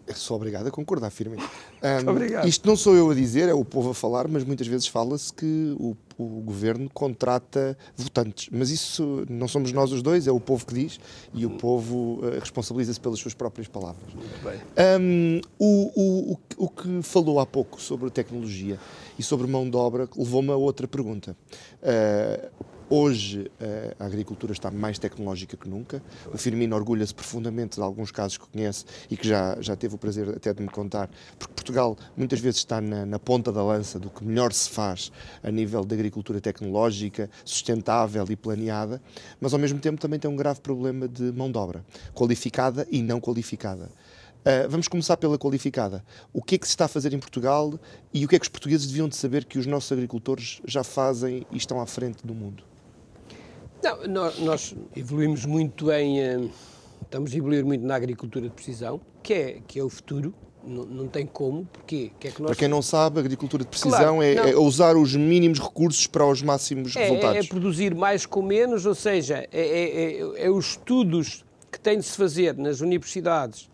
É só obrigado a concordar firmemente. Um, obrigado. Isto não sou eu a dizer, é o povo a falar, mas muitas vezes fala-se que o, o, governo contrata votantes. Mas isso não somos nós os dois, é o povo que diz e o povo uh, responsabiliza-se pelas suas próprias palavras. Muito bem. Um, o, o, o que falou há pouco sobre tecnologia e sobre mão de obra levou-me a outra pergunta. Uh, Hoje eh, a agricultura está mais tecnológica que nunca. O Firmino orgulha-se profundamente de alguns casos que conhece e que já, já teve o prazer até de me contar, porque Portugal muitas vezes está na, na ponta da lança do que melhor se faz a nível de agricultura tecnológica, sustentável e planeada, mas ao mesmo tempo também tem um grave problema de mão de obra, qualificada e não qualificada. Uh, vamos começar pela qualificada. O que é que se está a fazer em Portugal e o que é que os portugueses deviam de saber que os nossos agricultores já fazem e estão à frente do mundo? Não, nós, evoluímos muito em, eh, estamos a evoluir muito na agricultura de precisão, que é, que é o futuro, não, não, tem como, porque que é que nós... Para quem não sabe, a agricultura de precisão claro, é, é, usar os mínimos recursos para os máximos é, resultados. É, produzir mais com menos, ou seja, é, é, é, é os estudos que têm de se fazer nas universidades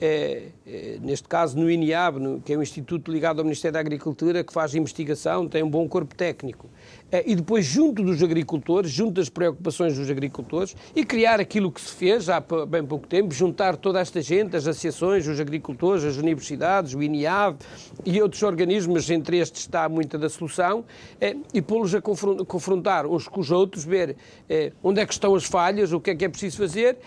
é, é, neste caso no INIAB, no, que é um instituto ligado ao Ministério da Agricultura, que faz investigação, tem um bom corpo técnico. É, e depois, junto dos agricultores, junto das preocupações dos agricultores, e criar aquilo que se fez há bem pouco tempo, juntar toda esta gente, as associações, os agricultores, as universidades, o INIAB e outros organismos, entre estes está muita da solução, é, e pô-los a confrontar uns com os outros, ver é, onde é que estão as falhas, o que é que é preciso fazer,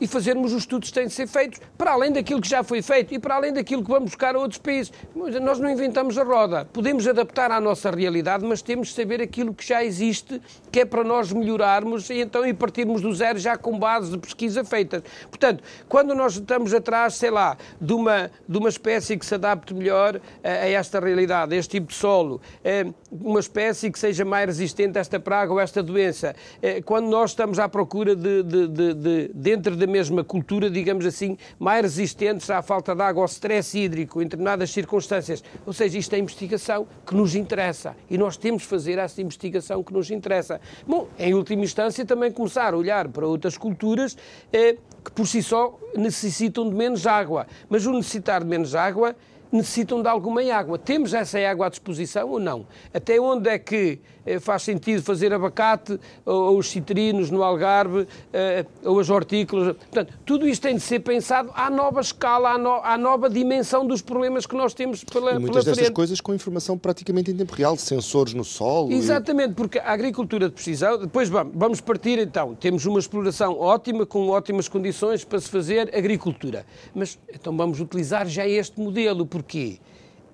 e fazermos os estudos que têm de ser feitos, para além daquilo que já foi feito e para além daquilo que vamos buscar a outros países. Nós não inventamos a roda. Podemos adaptar à nossa realidade, mas temos de saber aquilo que já existe, que é para nós melhorarmos e então e partirmos do zero já com base de pesquisa feitas. Portanto, quando nós estamos atrás, sei lá, de uma, de uma espécie que se adapte melhor a, a esta realidade, a este tipo de solo, é, uma espécie que seja mais resistente a esta praga ou a esta doença, é, quando nós estamos à procura de, de, de, de dentro da mesma cultura, digamos assim, mais resistentes à falta de água, ao stress hídrico, em determinadas circunstâncias. Ou seja, isto é investigação que nos interessa e nós temos de fazer essa investigação que nos interessa. Bom, em última instância, também começar a olhar para outras culturas eh, que por si só necessitam de menos água. Mas o necessitar de menos água necessitam de alguma água. Temos essa água à disposição ou não? Até onde é que faz sentido fazer abacate ou, os citrinos no Algarve eh, ou as hortícolas. Portanto, tudo isto tem de ser pensado à nova escala, à, no, à nova dimensão dos problemas que nós temos pela, e muitas destas coisas com informação praticamente em tempo real, sensores no solo. Exatamente, e... porque a agricultura de precisão, depois vamos, vamos partir então, temos uma exploração ótima, com ótimas condições para se fazer agricultura. Mas então vamos utilizar já este modelo, porque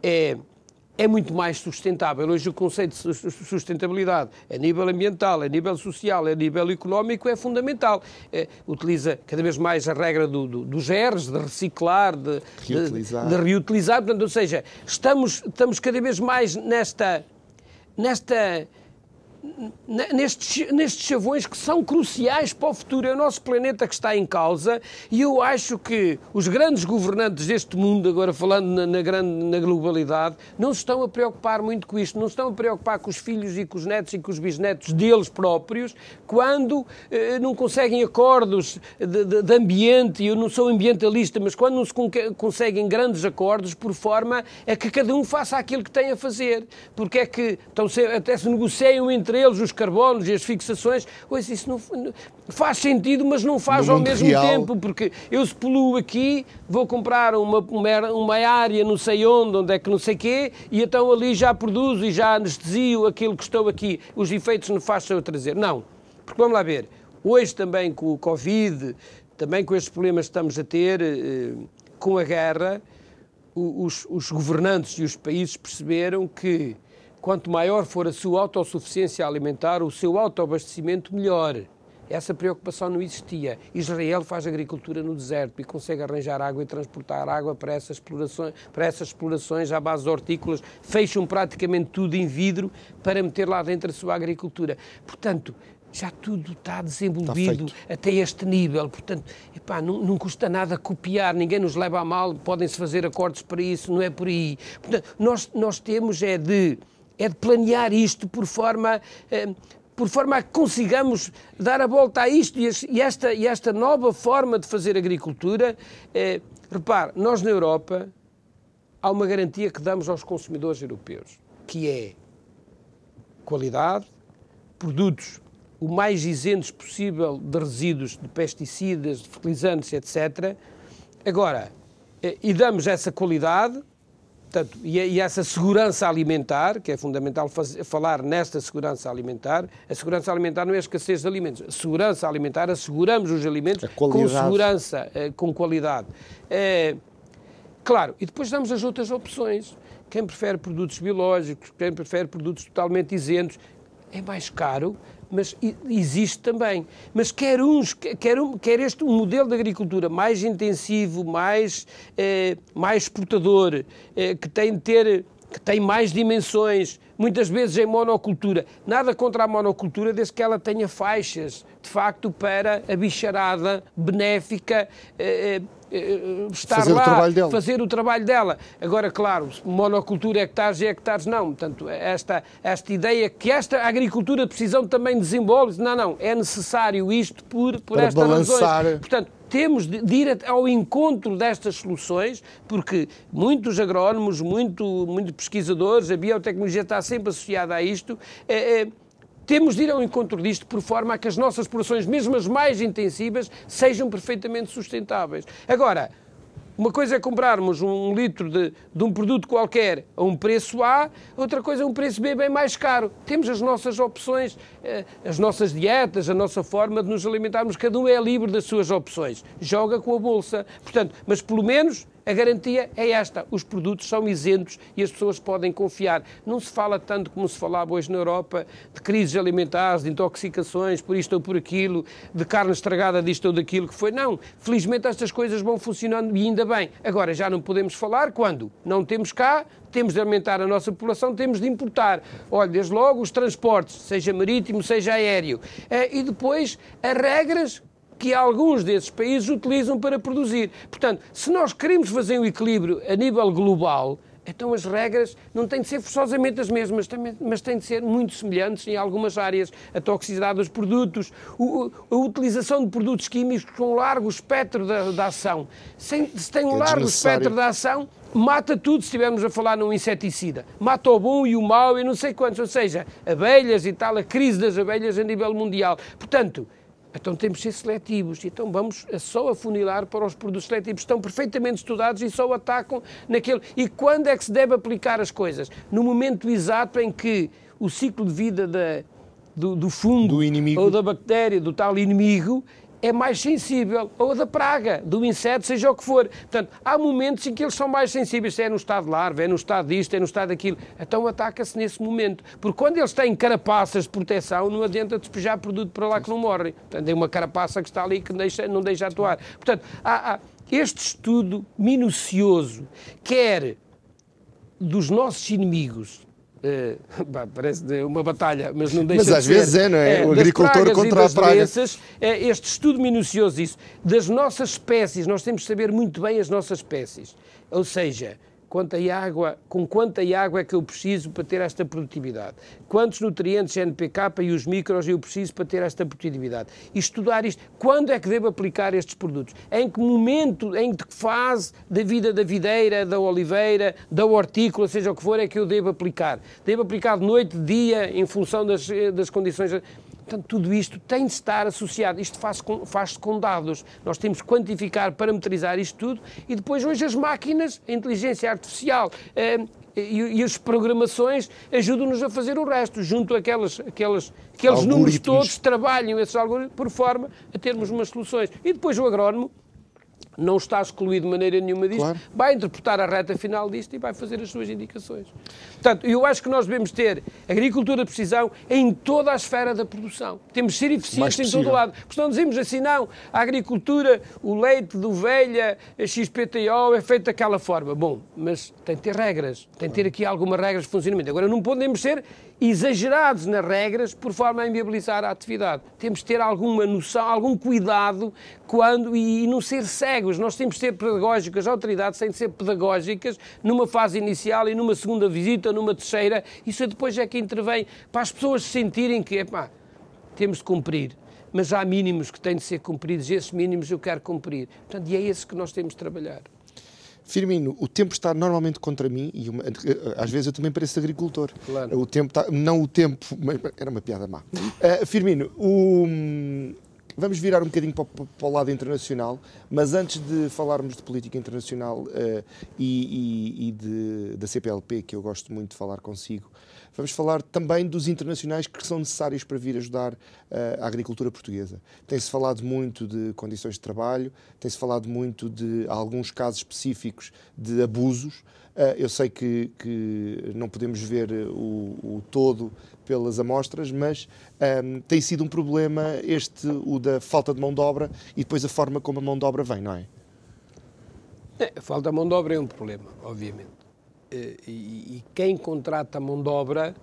é é muito mais sustentável. Hoje o conceito de sustentabilidade a nível ambiental, a nível social, a nível económico é fundamental. É, utiliza cada vez mais a regra do, do, dos GERs, de reciclar, de reutilizar. De, de reutilizar. Portanto, ou seja, estamos, estamos cada vez mais nesta, nesta nestes, nestes chavões que são cruciais para o futuro. É o nosso planeta que está em causa e eu acho que os grandes governantes deste mundo, agora falando na, na, grande, na globalidade, não se estão a preocupar muito com isto, não se estão a preocupar com os filhos e com os netos e com os bisnetos deles próprios, quando eh, não conseguem acordos de, de, de, ambiente, eu não sou ambientalista, mas quando não se conseguem grandes acordos por forma a que cada um faça aquilo que tem a fazer, porque é que então, até se negociam entre entre eles os carbonos e as fixações. Pois isso não faz sentido, mas não faz ao mesmo real. tempo, porque eu se poluo aqui, vou comprar uma, uma, uma área não sei onde, onde é que não sei quê, e então ali já produzo e já anestesio aquilo que estou aqui. Os efeitos não fazem eu trazer. Não. Porque vamos lá ver, hoje também com o Covid, também com estes problemas que estamos a ter, eh, com a guerra, os, os governantes e os países perceberam que quanto maior for a sua autossuficiência alimentar, o seu autoabastecimento, melhor. Essa preocupação não existia. Israel faz agricultura no deserto e consegue arranjar água e transportar água para essas explorações, para essas explorações à base de hortícolas, fecham praticamente tudo em vidro para meter lá dentro a sua agricultura. Portanto, já tudo está desenvolvido está até este nível. Portanto, epá, não, não, custa nada copiar, ninguém nos leva a mal, podem-se fazer acordos para isso, não é por aí. Portanto, nós, nós temos é de é de planear isto por forma, eh, por forma a que consigamos dar a volta a isto e esta, e esta nova forma de fazer agricultura. Eh, repare, nós na Europa há uma garantia que damos aos consumidores europeus, que é qualidade, produtos o mais isentos possível de resíduos de pesticidas, de fertilizantes, etc. Agora, eh, e damos essa qualidade, Portanto, e, e, essa segurança alimentar, que é fundamental fazer, falar nesta segurança alimentar, a segurança alimentar não é a escassez de alimentos. A segurança alimentar, asseguramos os alimentos com segurança, eh, com qualidade. É, claro, e depois damos as outras opções. Quem prefere produtos biológicos, quem prefere produtos totalmente isentos, é mais caro, mas existe também. Mas quer uns, quer, um, quer este um modelo de agricultura mais intensivo, mais, eh, mais exportador, eh, que tem de ter que tem mais dimensões, muitas vezes em monocultura. Nada contra a monocultura, desde que ela tenha faixas, de facto, para a bicharada benéfica. Eh, eh, estar fazer lá, o trabalho dela. fazer o trabalho dela. Agora, claro, monocultura, hectares e hectares, não. Portanto, esta, esta ideia que esta agricultura de precisão também desenvolve, não, não, é necessário isto por, por Para estas balançar. razões. Portanto, temos de, de ir ao encontro destas soluções, porque muitos agrónomos, muito, muitos pesquisadores, a biotecnologia está sempre associada a isto. É, é, temos de ir ao encontro disto por forma a que as nossas produções, mesmo as mais intensivas, sejam perfeitamente sustentáveis. Agora, uma coisa é comprarmos um litro de, de, um produto qualquer a um preço A, outra coisa é um preço B bem mais caro. Temos as nossas opções, eh, as nossas dietas, a nossa forma de nos alimentarmos, cada um é livre das suas opções. Joga com a bolsa. Portanto, mas pelo menos a garantia é esta: os produtos são isentos e as pessoas podem confiar. Não se fala tanto como se falava hoje na Europa de crises alimentares, de intoxicações, por isto ou por aquilo, de carne estragada disto ou daquilo que foi. Não. Felizmente estas coisas vão funcionando e ainda bem. Agora, já não podemos falar quando não temos cá, temos de aumentar a nossa população, temos de importar. Olha, desde logo os transportes, seja marítimo, seja aéreo. Eh, e depois as regras que alguns desses países utilizam para produzir. Portanto, se nós queremos fazer um equilíbrio a nível global, então as regras não têm de ser forçosamente as mesmas, mas têm de ser muito semelhantes em algumas áreas. A toxicidade dos produtos, a utilização de produtos químicos com um largo espectro da, da ação. Se, tem um é largo espectro da ação, mata tudo se estivermos a falar num inseticida. Mata o bom e o mau e não sei quantos. Ou seja, abelhas e tal, a crise das abelhas a nível mundial. Portanto, então temos de ser seletivos. Então vamos só afunilar para os produtos seletivos. Estão perfeitamente estudados e só atacam naquele. E quando é que se deve aplicar as coisas? No momento exato em que o ciclo de vida da, do, do fungo do ou da bactéria, do tal inimigo, é mais sensível, ou da praga, do inseto, seja o que for. Portanto, há momentos em que eles são mais sensíveis, se é no estado de larva, é no estado disto, é no estado daquilo. Então ataca-se nesse momento. Porque quando eles têm carapaças de proteção, não adianta despejar produto para lá que não morrem. Portanto, é uma carapaça que está ali que deixa, não deixa atuar. Portanto, há, há este estudo minucioso, quer dos nossos inimigos, é, parece uma batalha, mas não deixa mas às de vezes é, não é? é o agricultor contra a praga. Doenças, é, este estudo minucioso isso, das nossas espécies, nós temos de saber muito bem as nossas espécies. Ou seja, quanta água, com quanta água é que eu preciso para ter esta produtividade? Quantos nutrientes NPK e os micros eu preciso para ter esta produtividade? E estudar isto. Quando é que devo aplicar estes produtos? Em que momento, em que fase da vida da videira, da oliveira, da hortícola, seja o que for, é que eu devo aplicar? Devo aplicar de noite, de dia, em função das, das condições Portanto, tudo isto tem de estar associado. Isto faz-se com, faz com, dados. Nós temos que quantificar, parametrizar isto tudo e depois, hoje, as máquinas, a inteligência artificial eh, e, e, as programações ajudam-nos a fazer o resto, junto àquelas, aquelas, aqueles números todos, trabalham esses algoritmos por forma a termos umas soluções. E depois o agrónomo não está excluído de maneira nenhuma disto, claro. vai interpretar a reta final disto e vai fazer as suas indicações. Portanto, eu acho que nós devemos ter agricultura de precisão em toda a esfera da produção. Temos de ser eficientes em todo o lado. Porque não dizemos assim, não, a agricultura, o leite de ovelha, a XPTO é feito daquela forma. Bom, mas tem de ter regras, tem de ter aqui algumas regras de funcionamento. Agora, não podemos ser exagerados nas regras por forma a inviabilizar a atividade. Temos de ter alguma noção, algum cuidado quando e, e não ser cegos. Nós temos de ser pedagógicos, as autoridades têm de ser pedagógicas numa fase inicial e numa segunda visita, numa terceira. Isso depois é que intervém para as pessoas sentirem que, epá, temos de cumprir. Mas há mínimos que têm de ser cumpridos, e esses mínimos eu quero cumprir. Portanto, e é esse que nós temos de trabalhar. Firmino, o tempo está normalmente contra mim e uma, às vezes eu também pareço agricultor. Claro. O tempo está, não o tempo, mas era uma piada má. Uh, Firmino, o, vamos virar um bocadinho para, para, o lado internacional, mas antes de falarmos de política internacional uh, e, e, e de, da CPLP, que eu gosto muito de falar consigo, Vamos falar também dos internacionais que são necessários para vir ajudar uh, a agricultura portuguesa. Tem-se falado muito de condições de trabalho, tem-se falado muito de alguns casos específicos de abusos. Uh, eu sei que, que, não podemos ver o, o todo pelas amostras, mas um, ehm, tem sido um problema este, o da falta de mão de obra e depois a forma como a mão de obra vem, não é? é a falta de mão de obra é um problema, obviamente. E, e, quem contrata a mão de obra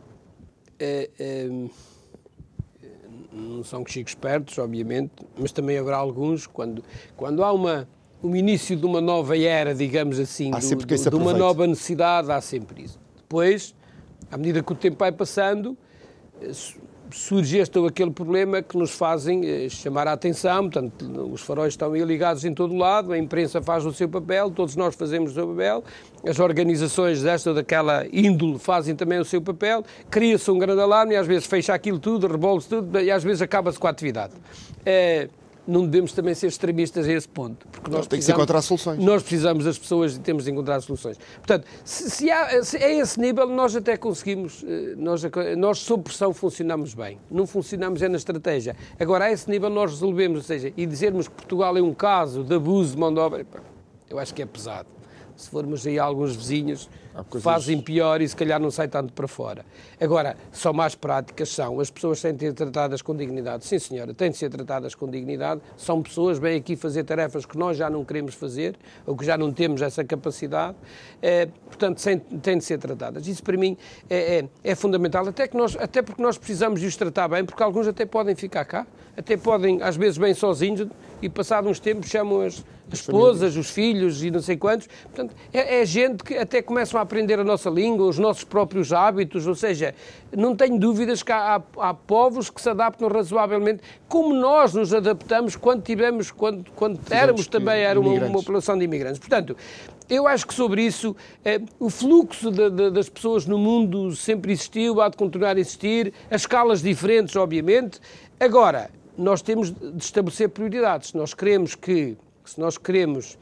não são chicos espertos, obviamente, mas também haverá alguns, quando, quando há uma, um início de uma nova era, digamos assim, do, do, de uma nova necessidade, há sempre isso. Depois, à medida que o tempo vai passando, surge este ou aquele problema que nos fazem eh, chamar a atenção, portanto, os faróis estão aí ligados em todo lado, a imprensa faz o seu papel, todos nós fazemos o seu papel, as organizações desta ou daquela índole fazem também o seu papel, cria-se um grande alarme e às vezes fecha aquilo tudo, rebola-se tudo e às vezes acaba-se com a atividade. É, não devemos também ser extremistas a esse ponto. Porque nós tem que encontrar soluções. Nós precisamos das pessoas e temos de encontrar soluções. Portanto, se, se, há, se é esse nível, nós até conseguimos, eh, nós, nós sob pressão funcionamos bem. Não funcionamos é na estratégia. Agora, a esse nível nós resolvemos, ou seja, e dizermos que Portugal é um caso de abuso de mão de obra, eu acho que é pesado se formos aí a alguns vizinhos, fazem pior e se calhar não sai tanto para fora. Agora, só mais práticas são, as pessoas têm de ser tratadas com dignidade. Sim, senhora, têm de ser tratadas com dignidade. São pessoas, vêm aqui fazer tarefas que nós já não queremos fazer, ou que já não temos essa capacidade, é, portanto, têm de ser tratadas. Isso para mim é, é, é, fundamental, até, que nós, até porque nós precisamos de os tratar bem, porque alguns até podem ficar cá, até podem, às vezes, bem sozinhos, e passado uns tempos chamam as, as esposas, os filhos e não sei quantos. Portanto, é, é, gente que até começam a aprender a nossa língua, os nossos próprios hábitos, ou seja, não tenho dúvidas que há, há, há povos que se adaptam razoavelmente, como nós nos adaptamos quando tivemos, quando, quando éramos também era uma, uma, população de imigrantes. Portanto, eu acho que sobre isso eh, o fluxo de, de, das pessoas no mundo sempre existiu, há de continuar a existir, as escalas diferentes, obviamente. Agora, nós temos de estabelecer prioridades. Nós queremos que, se nós queremos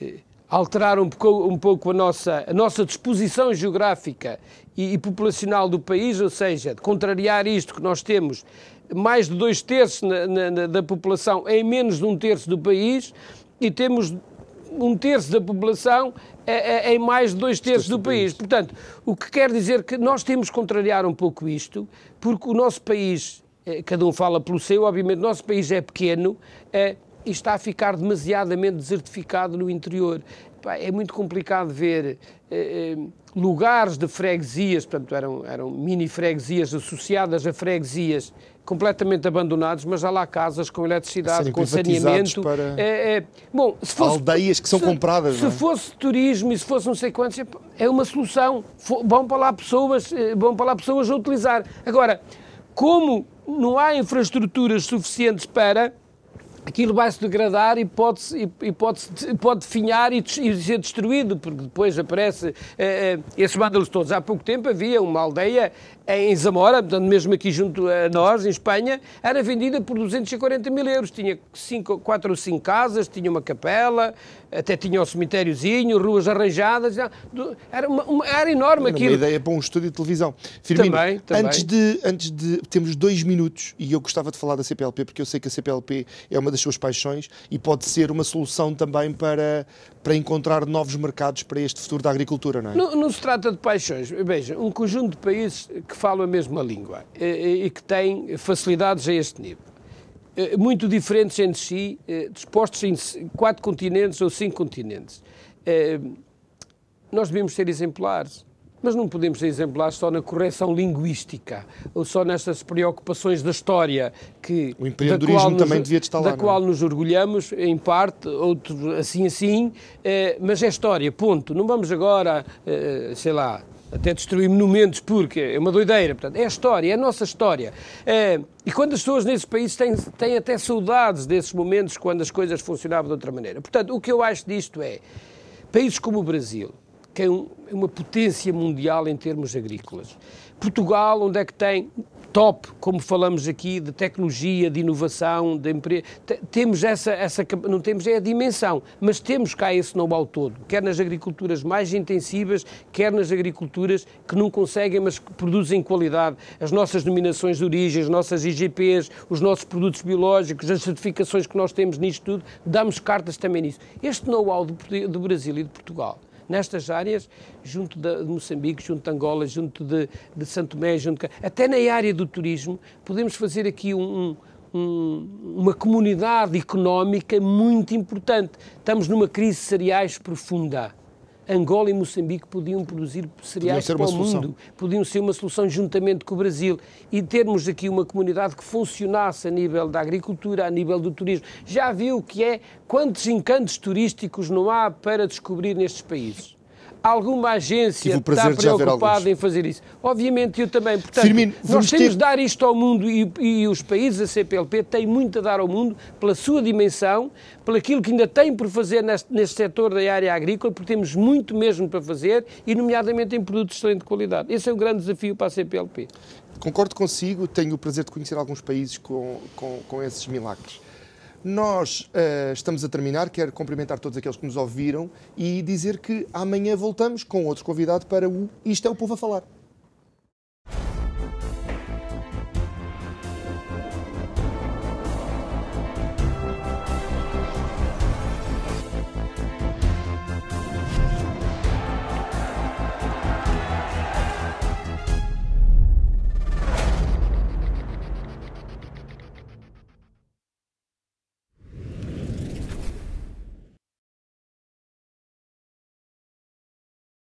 eh, alterar um pouco, um pouco, a, nossa, a nossa disposição geográfica e, e, populacional do país, ou seja, de contrariar isto que nós temos mais de dois terços na, na, da população em menos de um terço do país e temos um terço da população é, é, em mais de dois terços do país. Portanto, o que quer dizer que nós temos de contrariar um pouco isto, porque o nosso país eh, cada um fala pelo seu, obviamente, nosso país é pequeno é, e está a ficar demasiadamente desertificado no interior. É muito complicado ver é, lugares de freguesias, portanto, eram, eram mini-freguesias associadas a freguesias completamente abandonados, mas já lá casas com eletricidade, com saneamento. Para... É, é, bom, se fosse, aldeias que são se, compradas. Se é? fosse turismo e se fosse não sei quantos, é uma solução. Vão para lá pessoas, vão para lá pessoas a utilizar. Agora, como não há infraestruturas suficientes para aquilo vai se degradar e pode, e, pode, pode definhar e, e, ser destruído, porque depois aparece eh, esses vândalos todos. Há pouco tempo havia uma aldeia em Zamora, portanto, mesmo aqui junto a nós, em Espanha, era vendida por 240 mil euros. Tinha cinco, quatro ou cinco casas, tinha uma capela, até tinha o um cemitériozinho, ruas arranjadas. Era, uma, uma, era enorme aquilo. Uma ideia para um estúdio de televisão. Firmino, também, também. Antes, de, antes de. Temos dois minutos e eu gostava de falar da CPLP, porque eu sei que a CPLP é uma das suas paixões e pode ser uma solução também para, para encontrar novos mercados para este futuro da agricultura, não é? Não, não se trata de paixões. Veja, um conjunto de países que falam a mesma língua e, e que têm facilidades a este nível eh, muito diferentes entre si, eh, dispostos em quatro continentes ou cinco continentes. Eh, nós devemos ser exemplares. Mas não podemos ser exemplares só na correção linguística ou só nestas preocupações da história que o empreendedorismo nos, também devia estar lá, da qual é? nos orgulhamos em parte, outros assim assim, eh, mas é história, ponto. Não vamos agora, eh, sei lá, até destruir monumentos porque é uma doideira. Portanto, é a história, é a nossa história. É, e quando as pessoas nesses países têm, têm até saudades desses momentos quando as coisas funcionavam de outra maneira. Portanto, o que eu acho disto é, países como o Brasil, que é, um, é uma potência mundial em termos agrícolas. Portugal, onde é que tem top, como falamos aqui, de tecnologia, de inovação, de emprego. Temos essa, essa, não temos é a dimensão, mas temos cá esse know-how todo, quer nas agriculturas mais intensivas, quer nas agriculturas que não conseguem, mas que produzem qualidade. As nossas denominações de origem, as nossas IGPs, os nossos produtos biológicos, as certificações que nós temos nisto tudo, damos cartas também nisso. Este know-how do Brasil e de Portugal nestas áreas, junto de Moçambique, junto de Angola, junto de, de Santo Tomé, junto de, até na área do turismo, podemos fazer aqui um, um, uma comunidade económica muito importante. Estamos numa crise de cereais profunda. Angola e Moçambique podiam produzir cereais para o solução. mundo, podiam ser uma solução juntamente com o Brasil e termos aqui uma comunidade que funcionasse a nível da agricultura, a nível do turismo. Já viu o que é, quantos encantos turísticos não há para descobrir nestes países? Alguma agência está preocupada em fazer isso. Obviamente eu também. Portanto, Firmino, nós temos ter... de dar isto ao mundo e, e, os países da CPLP têm muito a dar ao mundo pela sua dimensão, pelo aquilo que ainda têm por fazer neste, neste setor da área agrícola, porque temos muito mesmo para fazer e, nomeadamente, em produtos de excelente qualidade. Esse é o grande desafio para a CPLP. Concordo consigo, tenho o prazer de conhecer alguns países com, com, com esses milagres. Nós uh, estamos a terminar, quero cumprimentar todos aqueles que nos ouviram e dizer que amanhã voltamos com outro convidado para o Isto é o Povo a Falar.